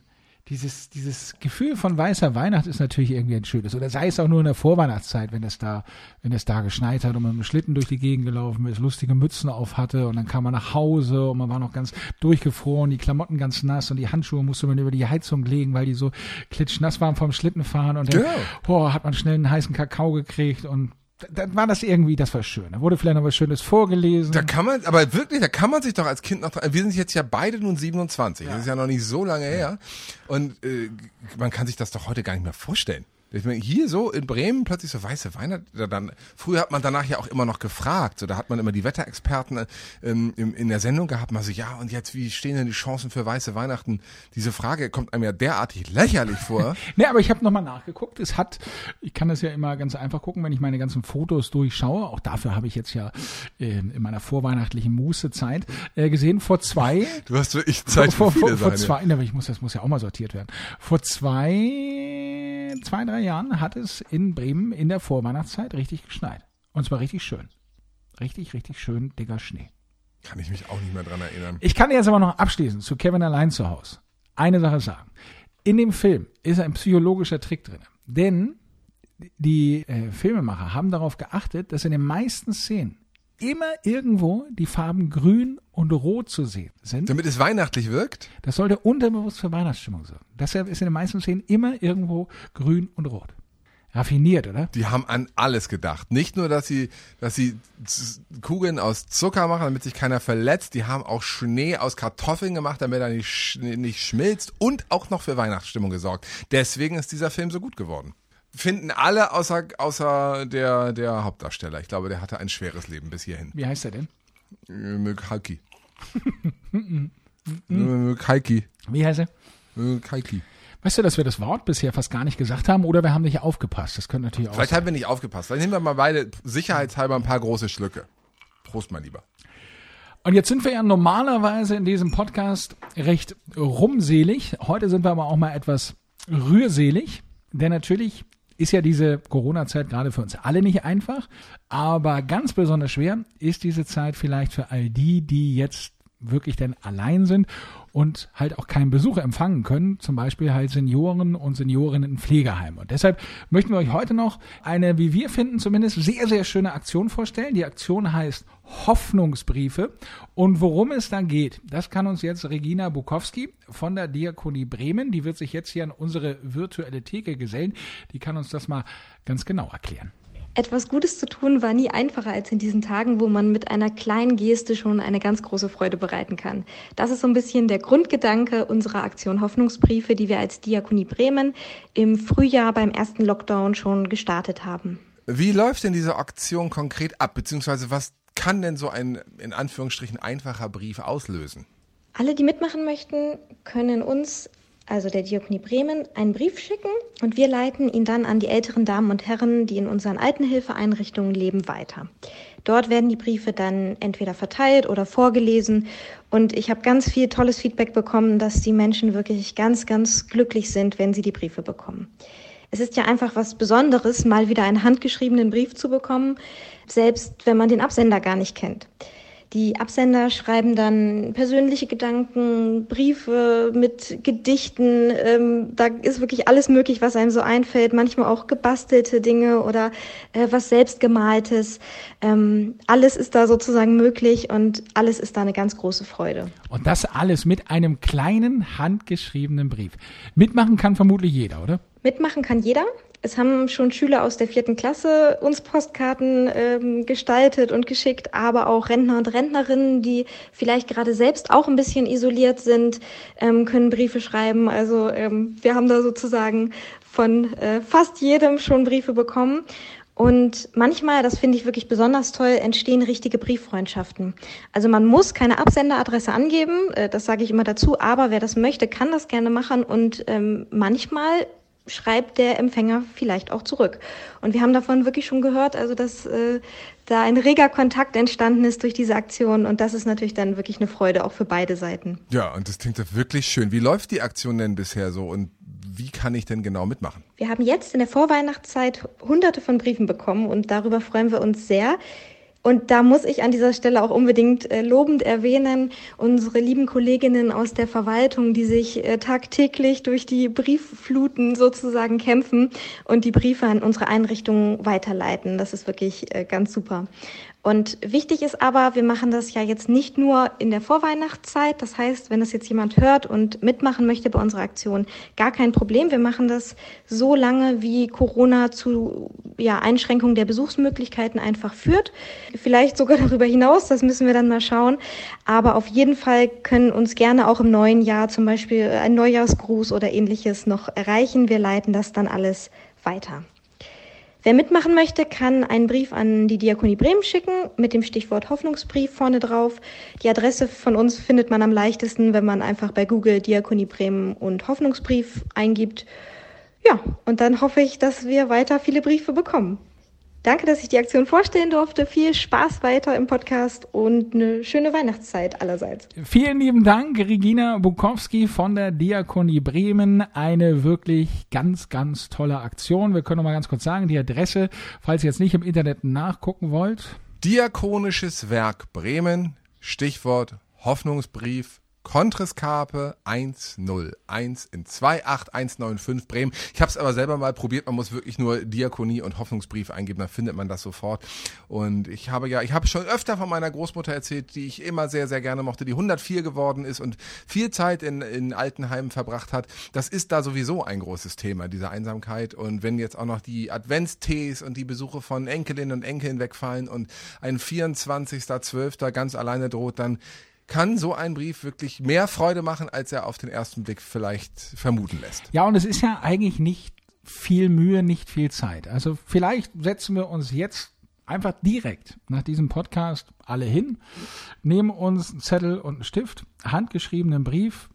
dieses, dieses Gefühl von weißer Weihnacht ist natürlich irgendwie ein schönes. Oder sei es auch nur in der Vorweihnachtszeit, wenn es da, wenn es da geschneit hat und man mit dem Schlitten durch die Gegend gelaufen ist, lustige Mützen auf hatte und dann kam man nach Hause und man war noch ganz durchgefroren, die Klamotten ganz nass und die Handschuhe musste man über die Heizung legen, weil die so klitschnass waren vom Schlittenfahren und dann, boah, hat man schnell einen heißen Kakao gekriegt und dann war das irgendwie, das war schön. Da wurde vielleicht noch was Schönes vorgelesen. Da kann man, aber wirklich, da kann man sich doch als Kind noch wir sind jetzt ja beide nun 27, das ist ja noch nicht so lange her und äh, man kann sich das doch heute gar nicht mehr vorstellen. Ich meine, hier so in Bremen plötzlich so weiße Weihnachten, dann, früher hat man danach ja auch immer noch gefragt, so da hat man immer die Wetterexperten ähm, in, in der Sendung gehabt, mal so, ja und jetzt, wie stehen denn die Chancen für weiße Weihnachten? Diese Frage kommt einem ja derartig lächerlich vor. Nee, aber ich habe nochmal nachgeguckt. Es hat, ich kann das ja immer ganz einfach gucken, wenn ich meine ganzen Fotos durchschaue. Auch dafür habe ich jetzt ja äh, in meiner vorweihnachtlichen Mußezeit äh, gesehen. Vor zwei, Du hast wirklich Zeit vor, für vor, viele vor Seine. zwei, aber ich muss, das muss ja auch mal sortiert werden. Vor zwei, zwei, drei Jahren hat es in Bremen in der Vorweihnachtszeit richtig geschneit. Und zwar richtig schön. Richtig, richtig schön dicker Schnee. Kann ich mich auch nicht mehr dran erinnern. Ich kann jetzt aber noch abschließend zu Kevin allein zu Hause eine Sache sagen. In dem Film ist ein psychologischer Trick drin. Denn die äh, Filmemacher haben darauf geachtet, dass in den meisten Szenen immer irgendwo die Farben grün und rot zu sehen sind. Damit es weihnachtlich wirkt? Das sollte unterbewusst für Weihnachtsstimmung sorgen. Deshalb ist in den meisten Szenen immer irgendwo grün und rot. Raffiniert, oder? Die haben an alles gedacht. Nicht nur, dass sie, dass sie Kugeln aus Zucker machen, damit sich keiner verletzt. Die haben auch Schnee aus Kartoffeln gemacht, damit er nicht, nicht schmilzt und auch noch für Weihnachtsstimmung gesorgt. Deswegen ist dieser Film so gut geworden. Finden alle außer, außer der, der Hauptdarsteller. Ich glaube, der hatte ein schweres Leben bis hierhin. Wie heißt er denn? Mükhalki. Mükhalki. Wie heißt er? Mükhalki. Weißt du, dass wir das Wort bisher fast gar nicht gesagt haben oder wir haben nicht aufgepasst? Das könnte natürlich auch Vielleicht sein. haben wir nicht aufgepasst. Dann nehmen wir mal beide sicherheitshalber ein paar große Schlücke. Prost, mein Lieber. Und jetzt sind wir ja normalerweise in diesem Podcast recht rumselig. Heute sind wir aber auch mal etwas rührselig, denn natürlich ist ja diese Corona-Zeit gerade für uns alle nicht einfach, aber ganz besonders schwer ist diese Zeit vielleicht für all die, die jetzt wirklich denn allein sind und halt auch keinen Besuch empfangen können, zum Beispiel halt Senioren und Seniorinnen in Pflegeheimen. Und deshalb möchten wir euch heute noch eine, wie wir finden, zumindest sehr, sehr schöne Aktion vorstellen. Die Aktion heißt Hoffnungsbriefe. Und worum es da geht, das kann uns jetzt Regina Bukowski von der Diakonie Bremen, die wird sich jetzt hier an unsere virtuelle Theke gesellen, die kann uns das mal ganz genau erklären. Etwas Gutes zu tun war nie einfacher als in diesen Tagen, wo man mit einer kleinen Geste schon eine ganz große Freude bereiten kann. Das ist so ein bisschen der Grundgedanke unserer Aktion Hoffnungsbriefe, die wir als Diakonie Bremen im Frühjahr beim ersten Lockdown schon gestartet haben. Wie läuft denn diese Aktion konkret ab? Beziehungsweise was kann denn so ein in Anführungsstrichen einfacher Brief auslösen? Alle, die mitmachen möchten, können uns, also der Diakonie Bremen, einen Brief schicken und wir leiten ihn dann an die älteren Damen und Herren, die in unseren Altenhilfeeinrichtungen leben, weiter. Dort werden die Briefe dann entweder verteilt oder vorgelesen und ich habe ganz viel tolles Feedback bekommen, dass die Menschen wirklich ganz, ganz glücklich sind, wenn sie die Briefe bekommen. Es ist ja einfach was Besonderes, mal wieder einen handgeschriebenen Brief zu bekommen, selbst wenn man den Absender gar nicht kennt. Die Absender schreiben dann persönliche Gedanken, Briefe mit Gedichten. Ähm, da ist wirklich alles möglich, was einem so einfällt. Manchmal auch gebastelte Dinge oder äh, was selbstgemaltes. Ähm, alles ist da sozusagen möglich und alles ist da eine ganz große Freude. Und das alles mit einem kleinen handgeschriebenen Brief. Mitmachen kann vermutlich jeder, oder? Mitmachen kann jeder. Es haben schon Schüler aus der vierten Klasse uns Postkarten ähm, gestaltet und geschickt, aber auch Rentner und Rentnerinnen, die vielleicht gerade selbst auch ein bisschen isoliert sind, ähm, können Briefe schreiben. Also ähm, wir haben da sozusagen von äh, fast jedem schon Briefe bekommen. Und manchmal, das finde ich wirklich besonders toll, entstehen richtige Brieffreundschaften. Also man muss keine Absenderadresse angeben, äh, das sage ich immer dazu, aber wer das möchte, kann das gerne machen. Und ähm, manchmal schreibt der Empfänger vielleicht auch zurück. Und wir haben davon wirklich schon gehört, also dass äh, da ein reger Kontakt entstanden ist durch diese Aktion und das ist natürlich dann wirklich eine Freude auch für beide Seiten. Ja, und das klingt doch wirklich schön. Wie läuft die Aktion denn bisher so und wie kann ich denn genau mitmachen? Wir haben jetzt in der Vorweihnachtszeit hunderte von Briefen bekommen und darüber freuen wir uns sehr. Und da muss ich an dieser Stelle auch unbedingt äh, lobend erwähnen, unsere lieben Kolleginnen aus der Verwaltung, die sich äh, tagtäglich durch die Brieffluten sozusagen kämpfen und die Briefe an unsere Einrichtungen weiterleiten. Das ist wirklich äh, ganz super. Und wichtig ist aber, wir machen das ja jetzt nicht nur in der Vorweihnachtszeit. Das heißt, wenn das jetzt jemand hört und mitmachen möchte bei unserer Aktion, gar kein Problem. Wir machen das so lange, wie Corona zu ja, Einschränkungen der Besuchsmöglichkeiten einfach führt. Vielleicht sogar darüber hinaus, das müssen wir dann mal schauen. Aber auf jeden Fall können uns gerne auch im neuen Jahr zum Beispiel ein Neujahrsgruß oder ähnliches noch erreichen. Wir leiten das dann alles weiter. Wer mitmachen möchte, kann einen Brief an die Diakonie Bremen schicken mit dem Stichwort Hoffnungsbrief vorne drauf. Die Adresse von uns findet man am leichtesten, wenn man einfach bei Google Diakonie Bremen und Hoffnungsbrief eingibt. Ja, und dann hoffe ich, dass wir weiter viele Briefe bekommen. Danke, dass ich die Aktion vorstellen durfte. Viel Spaß weiter im Podcast und eine schöne Weihnachtszeit allerseits. Vielen lieben Dank, Regina Bukowski von der Diakonie Bremen. Eine wirklich ganz, ganz tolle Aktion. Wir können noch mal ganz kurz sagen, die Adresse, falls ihr jetzt nicht im Internet nachgucken wollt. Diakonisches Werk Bremen, Stichwort Hoffnungsbrief Kontreskarpe 101 in 28195 Bremen. Ich habe es aber selber mal probiert. Man muss wirklich nur Diakonie und Hoffnungsbrief eingeben, dann findet man das sofort. Und ich habe ja, ich habe schon öfter von meiner Großmutter erzählt, die ich immer sehr, sehr gerne mochte, die 104 geworden ist und viel Zeit in, in Altenheimen verbracht hat. Das ist da sowieso ein großes Thema, diese Einsamkeit. Und wenn jetzt auch noch die Adventstees und die Besuche von Enkelinnen und Enkeln wegfallen und ein 24.12. ganz alleine droht, dann kann so ein Brief wirklich mehr Freude machen, als er auf den ersten Blick vielleicht vermuten lässt. Ja, und es ist ja eigentlich nicht viel Mühe, nicht viel Zeit. Also vielleicht setzen wir uns jetzt einfach direkt nach diesem Podcast alle hin, nehmen uns einen Zettel und einen Stift, handgeschriebenen Brief,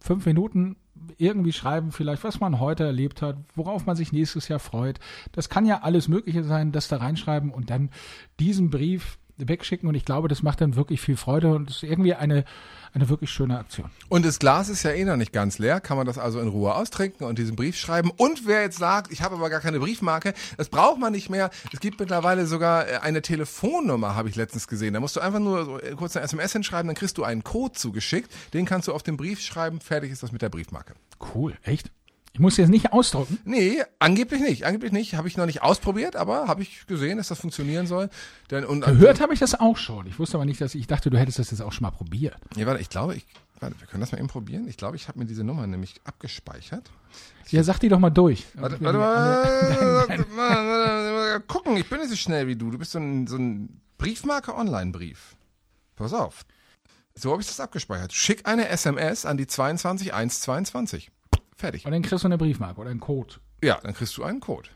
fünf Minuten irgendwie schreiben, vielleicht, was man heute erlebt hat, worauf man sich nächstes Jahr freut. Das kann ja alles Mögliche sein, das da reinschreiben und dann diesen Brief wegschicken und ich glaube, das macht dann wirklich viel Freude und ist irgendwie eine, eine wirklich schöne Aktion. Und das Glas ist ja eh noch nicht ganz leer, kann man das also in Ruhe austrinken und diesen Brief schreiben. Und wer jetzt sagt, ich habe aber gar keine Briefmarke, das braucht man nicht mehr. Es gibt mittlerweile sogar äh, eine Telefonnummer, habe ich letztens gesehen. Da musst du einfach nur so äh, kurz eine SMS hinschreiben, dann kriegst du einen Code zugeschickt. Den kannst du auf den Brief schreiben, fertig ist das mit der Briefmarke. Cool, echt? Ich muss jetzt nicht ausdrucken. Nee, angeblich nicht. Angeblich nicht. Habe ich noch nicht ausprobiert, aber habe ich gesehen, dass das funktionieren soll. Denn, und, Gehört habe ich das auch schon. Ich wusste aber nicht, dass ich, ich dachte, du hättest das jetzt auch schon mal probiert. Ja, warte, ich glaube, ich, warte, wir können das mal eben probieren. Ich glaube, ich habe mir diese Nummer nämlich abgespeichert. Ja, sag die doch mal durch. Warte, warte mal, warte mal, gucken, ich bin nicht so schnell wie du. Du bist so ein, so ein Briefmarke-Online-Brief. Pass auf. So habe ich das abgespeichert. Schick eine SMS an die 22122. Fertig. Und dann kriegst du eine Briefmarke oder einen Code. Ja, dann kriegst du einen Code.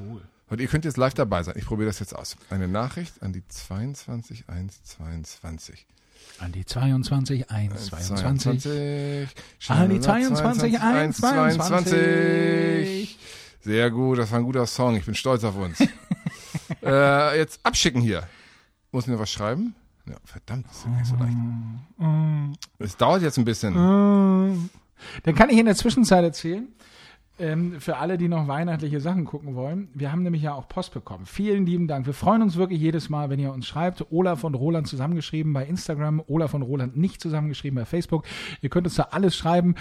Cool. Und ihr könnt jetzt live dabei sein. Ich probiere das jetzt aus. Eine Nachricht an die 22122. An die 22122. An die 22122. Sehr gut, das war ein guter Song. Ich bin stolz auf uns. äh, jetzt abschicken hier. Muss mir was schreiben? Ja, verdammt, das ist nicht so leicht. Es dauert jetzt ein bisschen. Dann kann ich in der Zwischenzeit erzählen, ähm, für alle, die noch weihnachtliche Sachen gucken wollen. Wir haben nämlich ja auch Post bekommen. Vielen lieben Dank. Wir freuen uns wirklich jedes Mal, wenn ihr uns schreibt. Olaf und Roland zusammengeschrieben bei Instagram, Olaf und Roland nicht zusammengeschrieben bei Facebook. Ihr könnt uns da alles schreiben.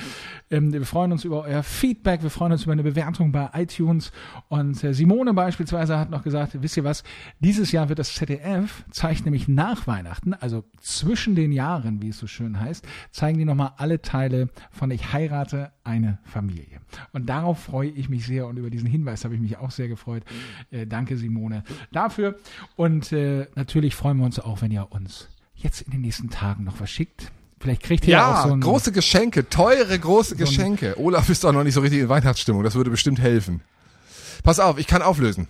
Ähm, wir freuen uns über euer Feedback. Wir freuen uns über eine Bewertung bei iTunes. Und äh, Simone beispielsweise hat noch gesagt, wisst ihr was? Dieses Jahr wird das ZDF, zeigt nämlich nach Weihnachten, also zwischen den Jahren, wie es so schön heißt, zeigen die nochmal alle Teile von Ich heirate eine Familie. Und darauf freue ich mich sehr und über diesen Hinweis habe ich mich auch sehr gefreut. Äh, danke, Simone, dafür. Und äh, natürlich freuen wir uns auch, wenn ihr uns jetzt in den nächsten Tagen noch verschickt. Vielleicht kriegt ihr ja, auch so ein, große Geschenke, teure große so Geschenke. Olaf ist doch noch nicht so richtig in Weihnachtsstimmung. Das würde bestimmt helfen. Pass auf, ich kann auflösen.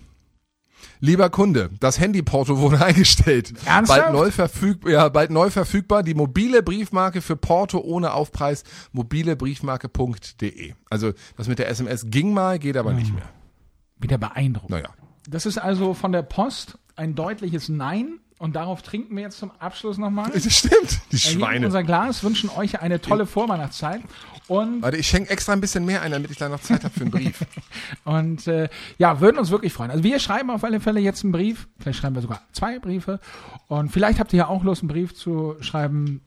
Lieber Kunde, das Handyporto wurde eingestellt. Ernsthaft? Bald neu, verfügbar, ja, bald neu verfügbar. Die mobile Briefmarke für Porto ohne Aufpreis. mobilebriefmarke.de. Also das mit der SMS ging mal, geht aber nicht mehr. Wieder beeindruckend. Naja. Das ist also von der Post ein deutliches Nein. Und darauf trinken wir jetzt zum Abschluss nochmal. Das stimmt, die Schweine. unser Glas, wünschen euch eine tolle Vorweihnachtszeit. Und, Warte, ich schenke extra ein bisschen mehr ein, damit ich dann noch Zeit habe für einen Brief. und äh, ja, würden uns wirklich freuen. Also wir schreiben auf alle Fälle jetzt einen Brief. Vielleicht schreiben wir sogar zwei Briefe. Und vielleicht habt ihr ja auch Lust, einen Brief zu schreiben.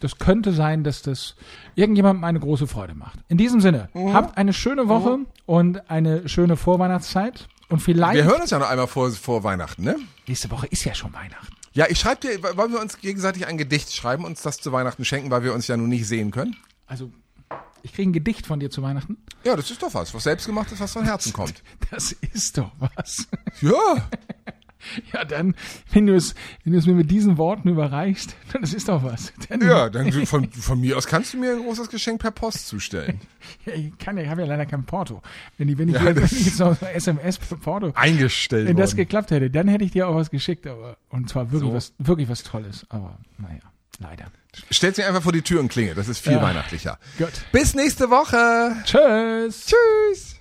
Das könnte sein, dass das irgendjemandem eine große Freude macht. In diesem Sinne, Mhm. habt eine schöne Woche und eine schöne Vorweihnachtszeit. Und vielleicht. Wir hören uns ja noch einmal vor, vor Weihnachten, ne? Nächste Woche ist ja schon Weihnachten. Ja, ich schreibe dir, wollen wir uns gegenseitig ein Gedicht schreiben, uns das zu Weihnachten schenken, weil wir uns ja nun nicht sehen können? Also, ich kriege ein Gedicht von dir zu Weihnachten. Ja, das ist doch was, was selbstgemachtes, was von Herzen kommt. Das ist doch was. Ja, Ja, dann, wenn du es, wenn du es mir mit diesen Worten überreichst, dann das ist doch was. Dann, ja, dann von, von mir aus kannst du mir ein großes Geschenk per Post zustellen. Ja, ich kann ja, ich habe ja leider kein Porto. Wenn ich, wenn ich, Ja, wenn das- ich jetzt noch SMS per Porto, Eingestellt wenn das worden. geklappt hätte, dann hätte ich dir auch was geschickt, aber, und zwar wirklich So. was, wirklich was Tolles, aber, naja, leider. Stellt sie einfach vor die Tür und klingelt, das ist viel Ja. weihnachtlicher. Gut. Bis nächste Woche. Tschüss! Tschüss.